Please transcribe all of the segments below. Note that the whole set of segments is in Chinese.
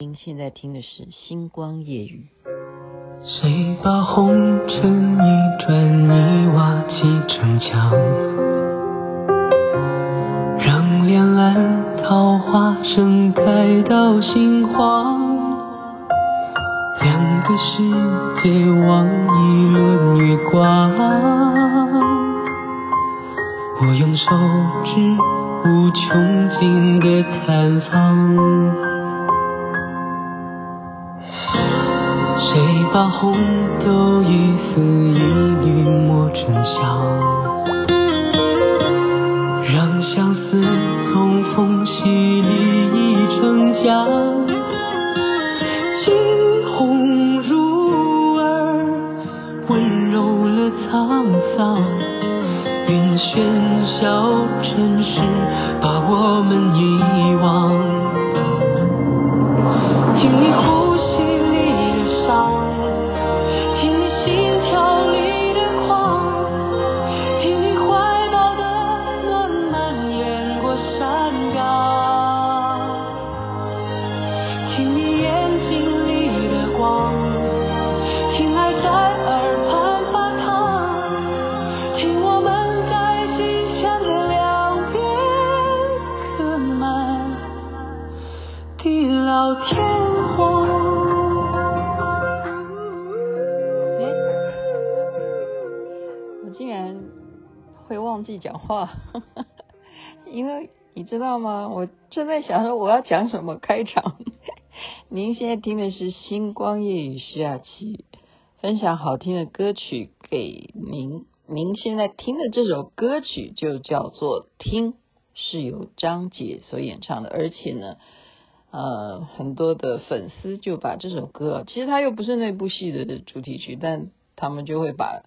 您现在听的是《星光夜语》。谁把红尘一砖一瓦砌成墙，让两岸桃花盛开到心慌。两个世界望一轮月光，我用手指无穷尽的探访。谁把红豆一丝一缕磨成香，讲话，因为你知道吗？我正在想说我要讲什么开场。您现在听的是《星光夜雨》徐雅琪分享好听的歌曲给您。您现在听的这首歌曲就叫做《听》，是由张杰所演唱的。而且呢，呃，很多的粉丝就把这首歌，其实它又不是那部戏的主题曲，但他们就会把。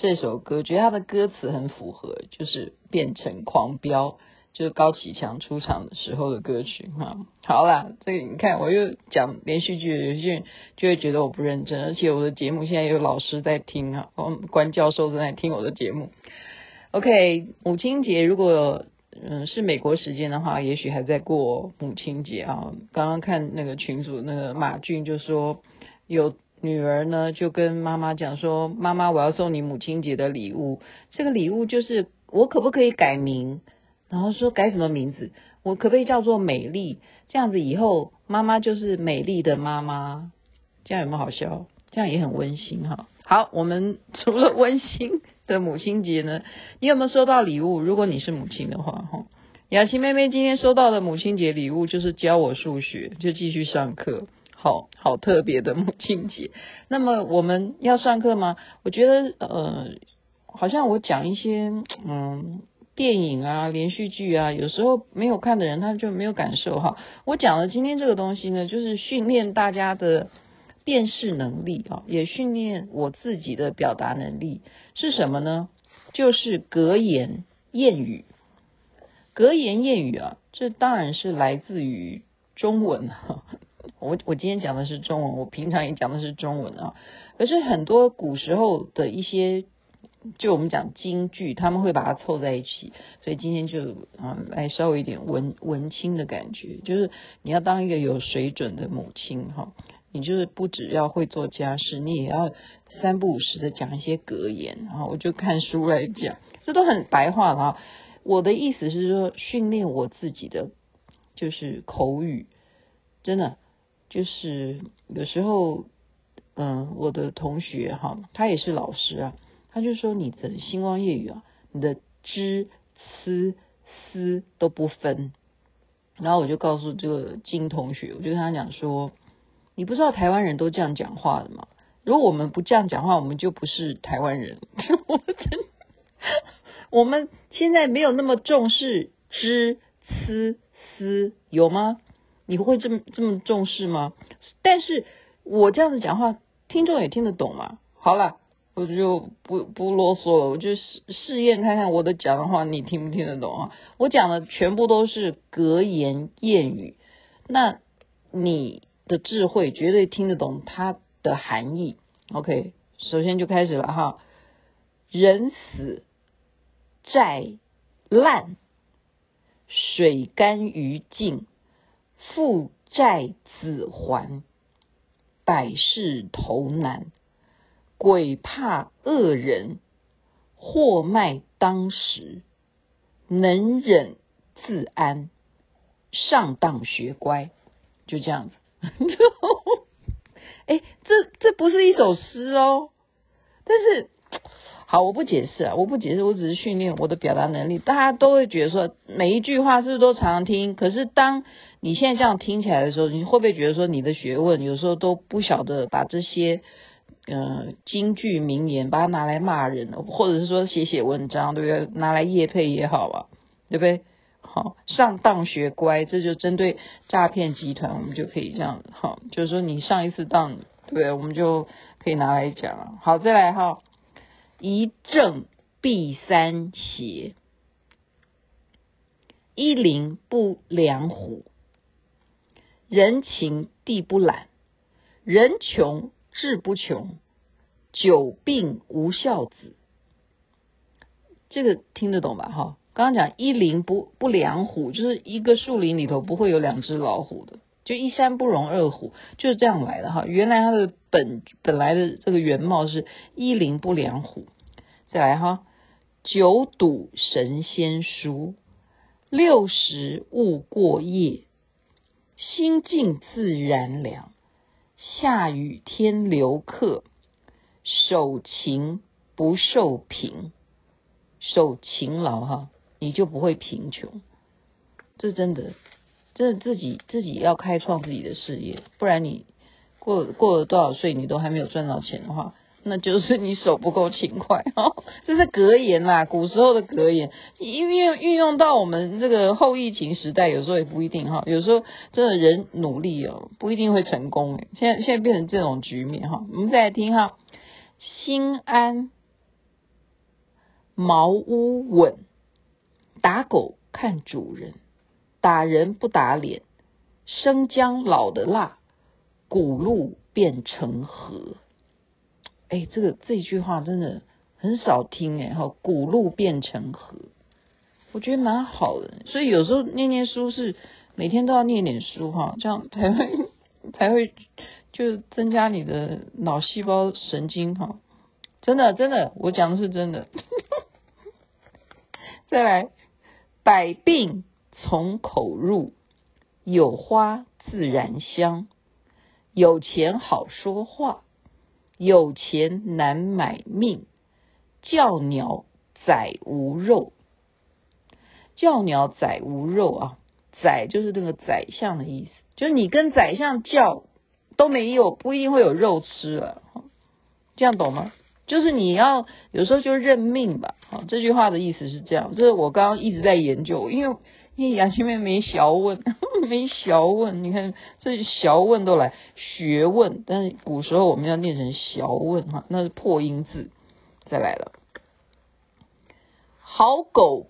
这首歌觉得他的歌词很符合，就是变成狂飙，就是高启强出场的时候的歌曲哈。好啦，这个你看我又讲连续剧，有些人就会觉得我不认真，而且我的节目现在有老师在听啊，关教授正在听我的节目。OK，母亲节如果嗯是美国时间的话，也许还在过母亲节啊。刚刚看那个群组，那个马俊就说有。女儿呢就跟妈妈讲说：“妈妈，我要送你母亲节的礼物。这个礼物就是我可不可以改名？然后说改什么名字？我可不可以叫做美丽？这样子以后妈妈就是美丽的妈妈。这样有没有好笑？这样也很温馨哈。好，我们除了温馨的母亲节呢，你有没有收到礼物？如果你是母亲的话，哈，雅琪妹妹今天收到的母亲节礼物就是教我数学，就继续上课。”好好特别的母亲节，那么我们要上课吗？我觉得呃，好像我讲一些嗯电影啊、连续剧啊，有时候没有看的人他就没有感受哈。我讲的今天这个东西呢，就是训练大家的辨识能力啊，也训练我自己的表达能力。是什么呢？就是格言谚语。格言谚语啊，这当然是来自于中文哈。我我今天讲的是中文，我平常也讲的是中文啊。可是很多古时候的一些，就我们讲京剧，他们会把它凑在一起，所以今天就啊来稍微一点文文青的感觉，就是你要当一个有水准的母亲哈，你就是不只要会做家事，你也要三不五时的讲一些格言，然后我就看书来讲，这都很白话了哈。我的意思是说，训练我自己的就是口语，真的。就是有时候，嗯，我的同学哈，他也是老师啊，他就说你的星光夜语啊，你的知思、思都不分。然后我就告诉这个金同学，我就跟他讲说，你不知道台湾人都这样讲话的吗？如果我们不这样讲话，我们就不是台湾人。我真，我们现在没有那么重视知思、思，有吗？你会这么这么重视吗？但是我这样子讲话，听众也听得懂吗？好了，我就不不啰嗦了，我就试试验看看我的讲的话，你听不听得懂啊？我讲的全部都是格言谚语，那你的智慧绝对听得懂它的含义。OK，首先就开始了哈，人死债烂，水干鱼净。父债子还，百事头难，鬼怕恶人，祸卖当时，能忍自安，上当学乖，就这样子。哎，这这不是一首诗哦，但是。好，我不解释啊，我不解释，我只是训练我的表达能力。大家都会觉得说，每一句话是不是都常听？可是当你现在这样听起来的时候，你会不会觉得说，你的学问有时候都不晓得把这些呃金句名言，把它拿来骂人，或者是说写写文章，对不对？拿来业配也好啊，对不对？好，上当学乖，这就针对诈骗集团，我们就可以这样。好，就是说你上一次当，对不对？我们就可以拿来讲了。好，再来哈。一正必三邪，一灵不两虎，人情地不懒，人穷志不穷，久病无孝子。这个听得懂吧？哈，刚刚讲一灵不不两虎，就是一个树林里头不会有两只老虎的，就一山不容二虎，就是这样来的哈。原来它的本本来的这个原貌是一林不两虎。再来哈，久赌神仙书，六十勿过夜，心静自然凉。下雨天留客，守勤不受贫，守勤劳哈，你就不会贫穷。这真的，这自己自己要开创自己的事业，不然你过过了多少岁，你都还没有赚到钱的话。那就是你手不够勤快 哦，这是格言啦，古时候的格言，因为运用到我们这个后疫情时代，有时候也不一定哈，有时候真的人努力哦，不一定会成功诶。现在现在变成这种局面哈，我们再来听哈，心安，茅屋稳，打狗看主人，打人不打脸，生姜老的辣，古路变成河。哎，这个这一句话真的很少听哎哈，古路变成河，我觉得蛮好的。所以有时候念念书是每天都要念点书哈，这样才会才会就增加你的脑细胞神经哈。真的真的，我讲的是真的。再来，百病从口入，有花自然香，有钱好说话。有钱难买命，叫鸟宰无肉。叫鸟宰无肉啊，宰就是那个宰相的意思，就是你跟宰相叫都没有，不一定会有肉吃了。这样懂吗？就是你要有时候就认命吧。好，这句话的意思是这样。这是我刚刚一直在研究，因为。因为雅琪妹没学问，没学问，你看这学问都来学问，但是古时候我们要念成学问哈，那是破音字。再来了，好狗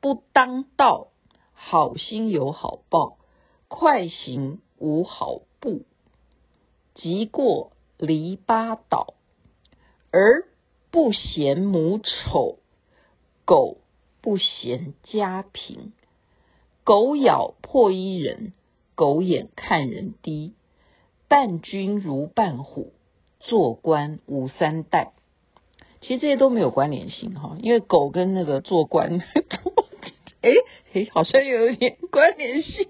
不当道，好心有好报，快行无好步，急过篱笆倒，儿不嫌母丑，狗不嫌家贫。狗咬破衣人，狗眼看人低，伴君如伴虎，做官无三代。其实这些都没有关联性哈，因为狗跟那个做官，哎哎，好像有点关联性，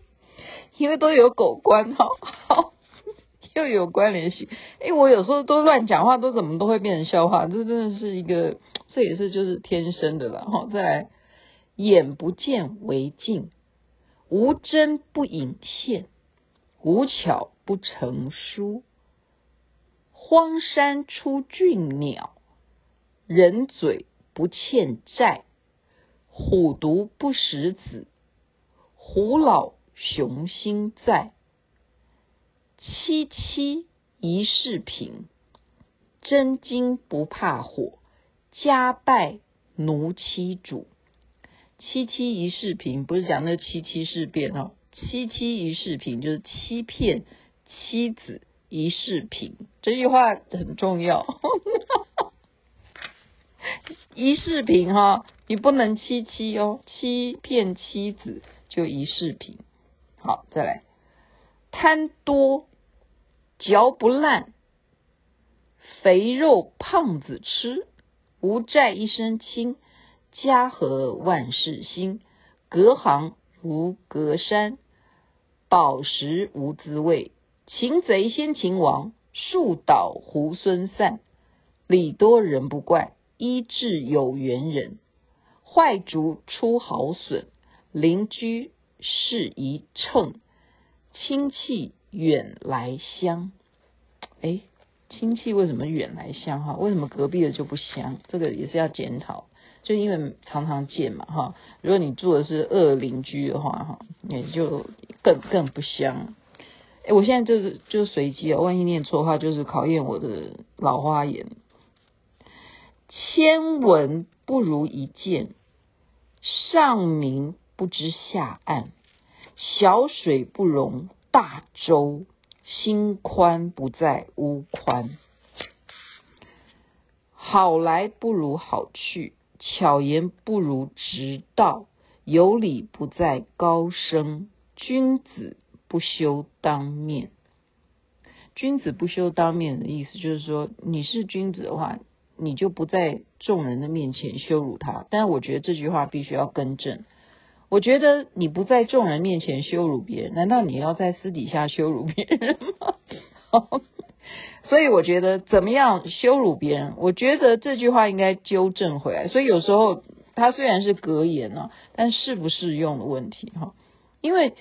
因为都有狗官哈，好又有关联性。哎，我有时候都乱讲话，都怎么都会变成笑话，这真的是一个，这也是就是天生的了哈。再来，眼不见为净。无针不引线，无巧不成书。荒山出俊鸟，人嘴不欠债。虎毒不食子，虎老雄心在。七七一世平，真金不怕火，家败奴妻主。七七一世平，不是讲那七七事变哦，七七一世平就是欺骗妻子一世平，这句话很重要。一世平哈，你不能欺妻哦，欺骗妻子就一世平。好，再来，贪多嚼不烂，肥肉胖子吃。无债一身轻，家和万事兴。隔行如隔山，饱食无滋味。擒贼先擒王，树倒猢狲散。礼多人不怪，医治有缘人。坏竹出好笋，邻居是一秤。亲戚远来香，哎。亲戚为什么远来香哈？为什么隔壁的就不香？这个也是要检讨，就因为常常见嘛哈。如果你住的是恶邻居的话哈，也就更更不香。哎，我现在就是就随机啊，万一念错的话，就是考验我的老花眼。千闻不如一见，上明不知下暗，小水不容大舟。心宽不在屋宽，好来不如好去，巧言不如直道，有理不在高声，君子不修当面。君子不修当面的意思就是说，你是君子的话，你就不在众人的面前羞辱他。但我觉得这句话必须要更正。我觉得你不在众人面前羞辱别人，难道你要在私底下羞辱别人吗？所以我觉得怎么样羞辱别人？我觉得这句话应该纠正回来。所以有时候它虽然是格言呢，但适不适用的问题哈。因为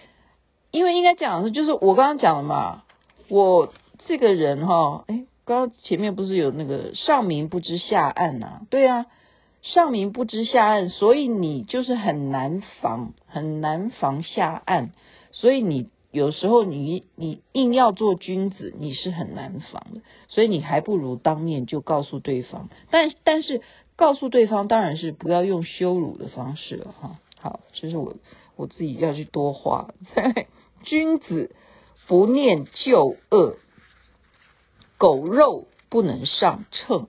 因为应该讲的是，就是我刚刚讲的嘛，我这个人哈，哎，刚刚前面不是有那个上明不知下暗呐？对啊。上明不知下暗，所以你就是很难防，很难防下暗。所以你有时候你你硬要做君子，你是很难防的。所以你还不如当面就告诉对方。但但是告诉对方当然是不要用羞辱的方式了哈。好，这是我我自己要去多话。君子不念旧恶，狗肉不能上秤。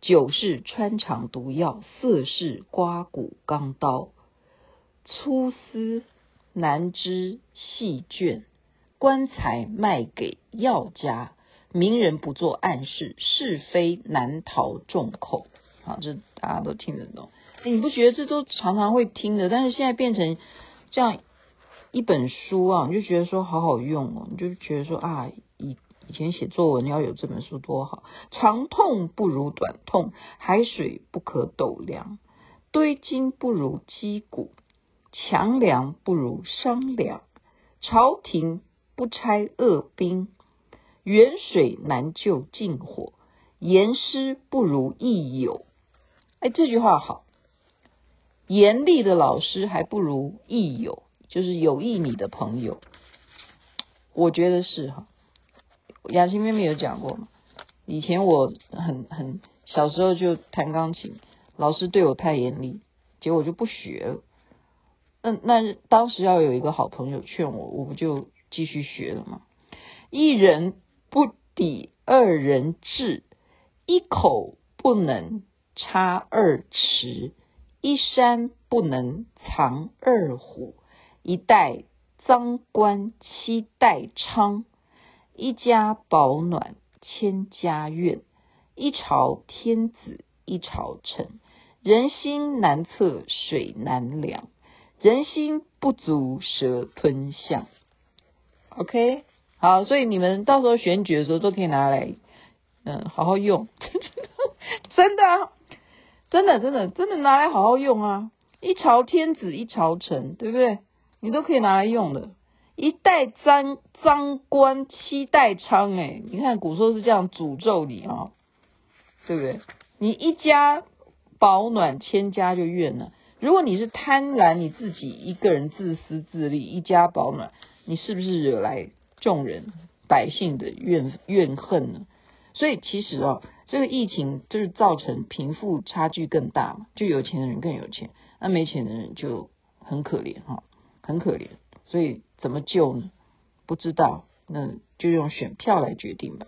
酒是穿肠毒药，色是刮骨钢刀。粗丝难织细绢，棺材卖给药家。明人不做暗事，是非难逃众口。好，这大家都听得懂。你不觉得这都常常会听的？但是现在变成这样一本书啊，你就觉得说好好用哦，你就觉得说啊以。以前写作文要有这本书多好，长痛不如短痛，海水不可斗量，堆金不如积谷，强梁不如商量，朝廷不拆恶兵，远水难救近火，严师不如益友。哎，这句话好，严厉的老师还不如益友，就是有益你的朋友。我觉得是哈。雅琴妹妹有讲过嘛？以前我很很小时候就弹钢琴，老师对我太严厉，结果我就不学了。那那当时要有一个好朋友劝我，我不就继续学了吗？一人不抵二人智，一口不能插二尺，一山不能藏二虎，一代脏官七代昌。一家保暖千家怨，一朝天子一朝臣，人心难测水难量，人心不足蛇吞象。OK，好，所以你们到时候选举的时候都可以拿来，嗯，好好用，真的啊，真的真的真的拿来好好用啊！一朝天子一朝臣，对不对？你都可以拿来用的。一代臧臧官七代昌，哎，你看古时候是这样诅咒你啊、哦，对不对？你一家保暖，千家就怨了。如果你是贪婪，你自己一个人自私自利，一家保暖，你是不是惹来众人百姓的怨怨恨呢？所以其实哦，这个疫情就是造成贫富差距更大嘛，就有钱的人更有钱，那没钱的人就很可怜哈，很可怜。所以怎么救呢？不知道，那就用选票来决定吧。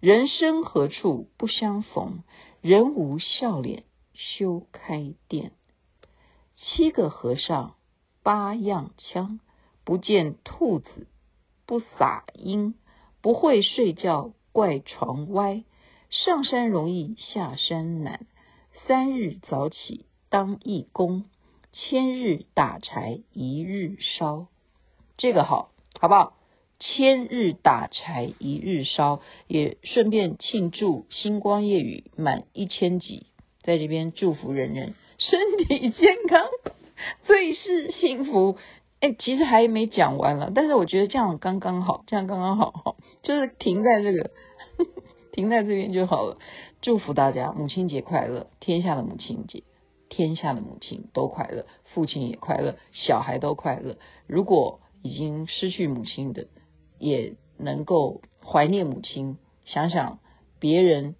人生何处不相逢？人无笑脸休开店。七个和尚八样枪，不见兔子不撒鹰，不会睡觉怪床歪。上山容易下山难，三日早起当义工，千日打柴一日烧。这个好，好不好？千日打柴一日烧，也顺便庆祝星光夜雨满一千集，在这边祝福人人身体健康，最是幸福。哎，其实还没讲完了，但是我觉得这样刚刚好，这样刚刚好，就是停在这个，停在这边就好了。祝福大家母亲节快乐，天下的母亲节，天下的母亲都快乐，父亲也快乐，小孩都快乐。如果已经失去母亲的，也能够怀念母亲，想想别人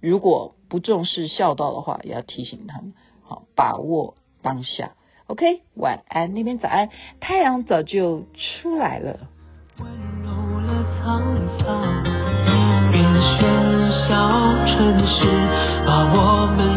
如果不重视孝道的话，也要提醒他们，好，把握当下。OK，晚安，那边早安，太阳早就出来了。温柔了沧桑，边喧嚣尘世，把我们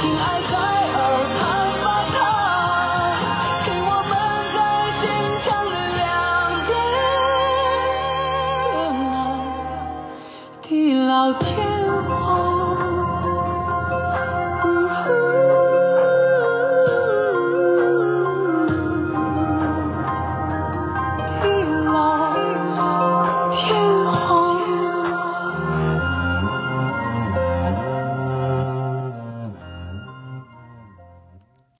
亲爱的。